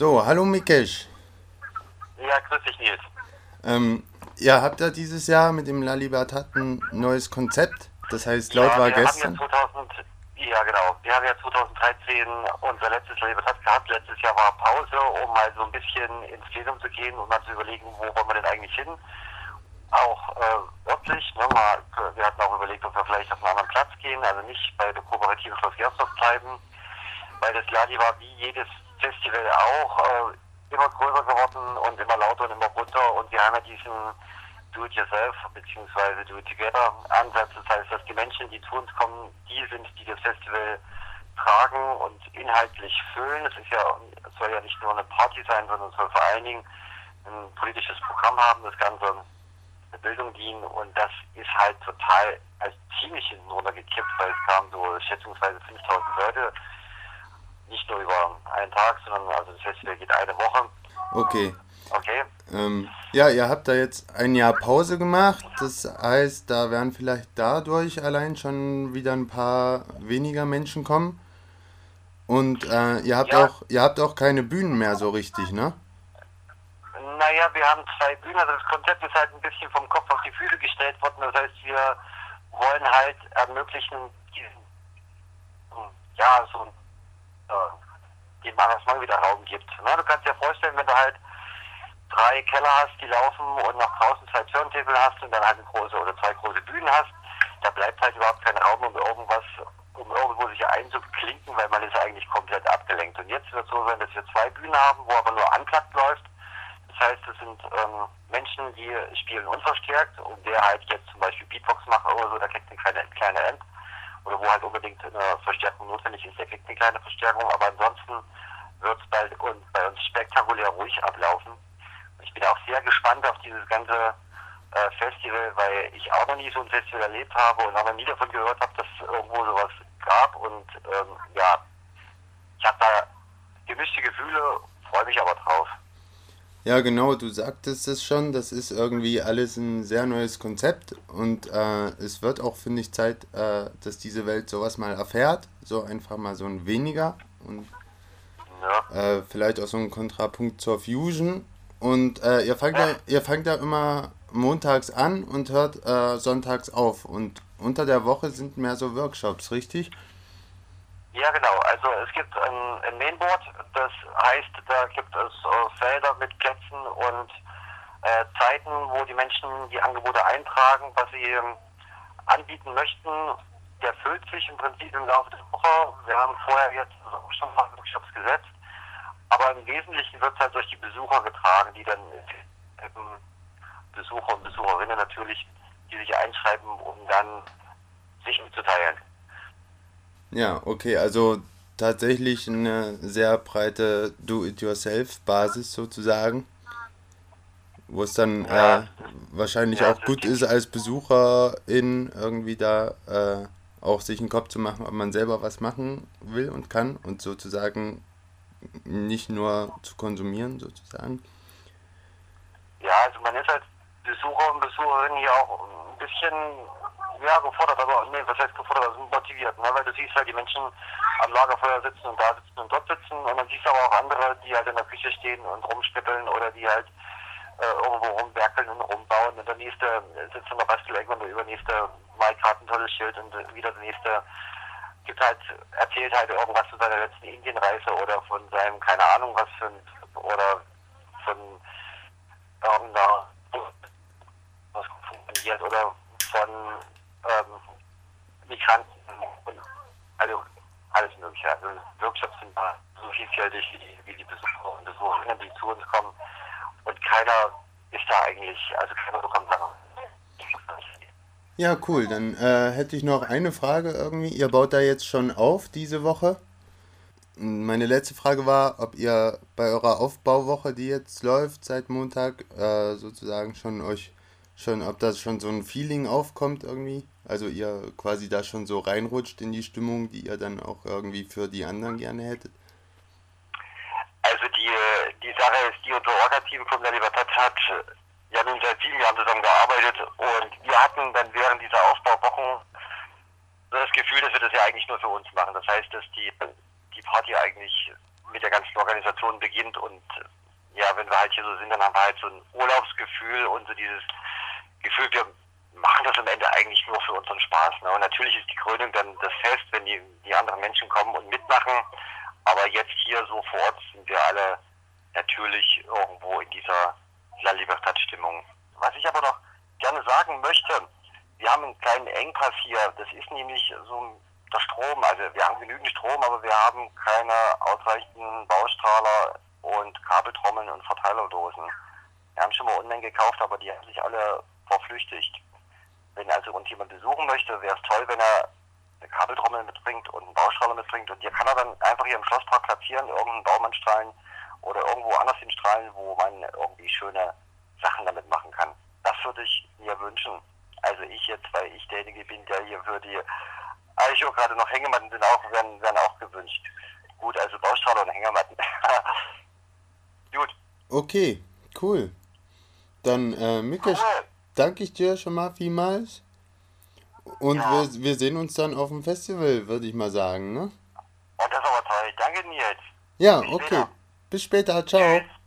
So, hallo Mikesh. Ja, grüß dich Nils. Ähm, ihr habt ja dieses Jahr mit dem La Libertad ein neues Konzept. Das heißt, laut ja, war wir gestern. Haben ja, 2000, ja, genau. Wir haben ja 2013 unser letztes La Libertad gehabt. Letztes Jahr war Pause, um mal so ein bisschen ins Plenum zu gehen und mal zu überlegen, wo wollen wir denn eigentlich hin. Auch äh, örtlich. Ne, mal, wir hatten auch überlegt, ob wir vielleicht auf einen anderen Platz gehen, also nicht bei der kooperativen Schloss Gersdorf bleiben, weil das Ladi war wie jedes Festival auch äh, immer größer geworden und immer lauter und immer bunter und wir haben ja diesen Do-it-yourself bzw. Do-it-together-Ansatz. Das heißt, dass die Menschen, die zu uns kommen, die sind, die das Festival tragen und inhaltlich füllen. Es ja, soll ja nicht nur eine Party sein, sondern es soll vor allen Dingen ein politisches Programm haben, das Ganze Bildung dienen und das ist halt total als ziemlich hinten runtergekippt, weil es kamen so schätzungsweise 5000 Leute, nicht nur über Tag, sondern also das Festival geht eine Woche. Okay. Okay. Ähm, ja, ihr habt da jetzt ein Jahr Pause gemacht. Das heißt, da werden vielleicht dadurch allein schon wieder ein paar weniger Menschen kommen. Und äh, ihr habt Ja. auch ihr habt auch keine Bühnen mehr so richtig, ne? Naja, wir haben zwei Bühnen, also das Konzept ist halt ein bisschen vom Kopf auf die Füße gestellt worden. Das heißt, wir wollen halt ermöglichen, ja, so ein, dem mal wieder Raum gibt. Ne? Du kannst dir vorstellen, wenn du halt drei Keller hast, die laufen und nach draußen zwei Turntable hast und dann halt eine große oder zwei große Bühnen hast, da bleibt halt überhaupt kein Raum, um irgendwas, um irgendwo sich einzuklinken, weil man ist eigentlich komplett abgelenkt. Und jetzt wird es so sein, dass wir zwei Bühnen haben, wo aber nur Unplugged läuft. Das heißt, es sind ähm, Menschen, die spielen unverstärkt und der halt jetzt zum Beispiel Beatbox macht oder so, der kriegt eine kleine, kleine Amp. Oder wo halt unbedingt eine Verstärkung notwendig ist, der kriegt eine kleine Verstärkung. Aber ansonsten wird es bei, uns- bei uns spektakulär ruhig ablaufen. Ich bin auch sehr gespannt auf dieses ganze äh, Festival, weil ich auch noch nie so ein Festival erlebt habe und auch noch nie davon gehört habe, dass es irgendwo sowas gab. Und ähm, ja, ich habe da gemischte Gefühle, freue mich aber drauf. Ja, genau, du sagtest es schon, das ist irgendwie alles ein sehr neues Konzept und äh, es wird auch, finde ich, Zeit, äh, dass diese Welt sowas mal erfährt, so einfach mal so ein weniger und Ja. äh, vielleicht auch so ein Kontrapunkt zur Fusion und äh, ihr, fangt ja. ihr fangt ja immer montags an und hört äh, sonntags auf und unter der Woche sind mehr so Workshops, richtig? Ja, genau. Also es gibt ein, ein Mainboard, das heißt, da gibt es äh, Felder mit Plätzen und äh, Zeiten, wo die Menschen die Angebote eintragen, was sie ähm, anbieten möchten. Der füllt sich im Prinzip im Laufe der Woche. Wir haben vorher jetzt schon ein paar Workshops gesetzt, aber im Wesentlichen wird es halt durch die Besucher getragen, die dann eben Besucher und Besucherinnen natürlich, die sich einschreiben, um dann sich mitzuteilen. Ja, okay, also tatsächlich eine sehr breite Do-it-yourself-Basis sozusagen, wo es dann Ja. äh, wahrscheinlich Ja, auch gut ist- ist, als Besucherin irgendwie da äh, auch sich einen Kopf zu machen, ob man selber was machen will und kann und sozusagen nicht nur zu konsumieren sozusagen. Ja, also man ist als Besucher und Besucherin hier auch ein bisschen ja, gefordert, also nee, was heißt gefordert, also motiviert, ne? weil du siehst halt die Menschen am Lagerfeuer sitzen und da sitzen und dort sitzen und dann siehst du aber auch andere, die halt in der Küche stehen und rumschnippeln oder die halt äh, irgendwo rumwerkeln und rumbauen und der nächste sitzt in der Bastelecke und der übernächste malt gerade ein tolles Schild und wieder der nächste gibt halt, erzählt halt irgendwas von seiner letzten Indienreise oder von seinem, keine Ahnung was für ein, oder von irgendeiner was funktioniert oder von ähm, Migranten und also alles mögliche. Also Workshops sind da so vielfältig wie die, wie die Besucher und Besucherinnen, die zu uns kommen und keiner ist da eigentlich, also keiner bekommt da Ja, cool. Dann äh, hätte ich noch eine Frage irgendwie. Ihr baut da jetzt schon auf diese Woche. Meine letzte Frage war, ob ihr bei eurer Aufbauwoche, die jetzt läuft seit Montag, äh, sozusagen schon euch schon, ob das schon so ein Feeling aufkommt irgendwie. Also ihr quasi da schon so reinrutscht in die Stimmung, die ihr dann auch irgendwie für die anderen gerne hättet. Also die, die Sache ist, die unser Orga-Team von der Libertad hat äh, ja nun seit sieben Jahren zusammengearbeitet und wir hatten dann während dieser Aufbauwochen das Gefühl, dass wir das ja eigentlich nur für uns machen. Das heißt, dass die, die Party eigentlich mit der ganzen Organisation beginnt und ja, wenn wir halt hier so sind, dann haben wir halt so ein Urlaubsgefühl und so dieses Gefühl, wir machen das am Ende eigentlich nur für unseren Spaß. Ne? Und natürlich ist die Krönung dann das Fest, wenn die, die anderen Menschen kommen und mitmachen. Aber jetzt hier so vor Ort sind wir alle natürlich irgendwo in dieser La Libertad-Stimmung. Was ich aber noch gerne sagen möchte, wir haben einen kleinen Engpass hier. Das ist nämlich so der Strom. Also wir haben genügend Strom, aber wir haben keine ausreichenden Baustrahler und Kabeltrommeln und Verteilerdosen. Wir haben schon mal online gekauft, aber die haben sich alle verflüchtigt. Wenn also uns jemand besuchen möchte, wäre es toll, wenn er eine Kabeltrommel mitbringt und einen Baustrahler mitbringt. Und die kann er dann einfach hier im Schlosspark platzieren, irgendeinen Baumannstrahlen oder irgendwo anders hinstrahlen, wo man irgendwie schöne Sachen damit machen kann. Das würde ich mir wünschen. Also ich jetzt, weil ich derjenige bin, der hier für die Eicho gerade noch Hängematten sind auch, werden, werden auch gewünscht. Gut, also Baustrahler und Hängematten. Gut. Okay, cool. Dann, äh, Mika, cool. danke ich dir schon mal vielmals. Und ja. wir, wir sehen uns dann auf dem Festival, würde ich mal sagen, ne? Oh, das ist aber toll. Danke, Nils. Ja, Bis okay. Später. Bis später. Ciao. Tschüss.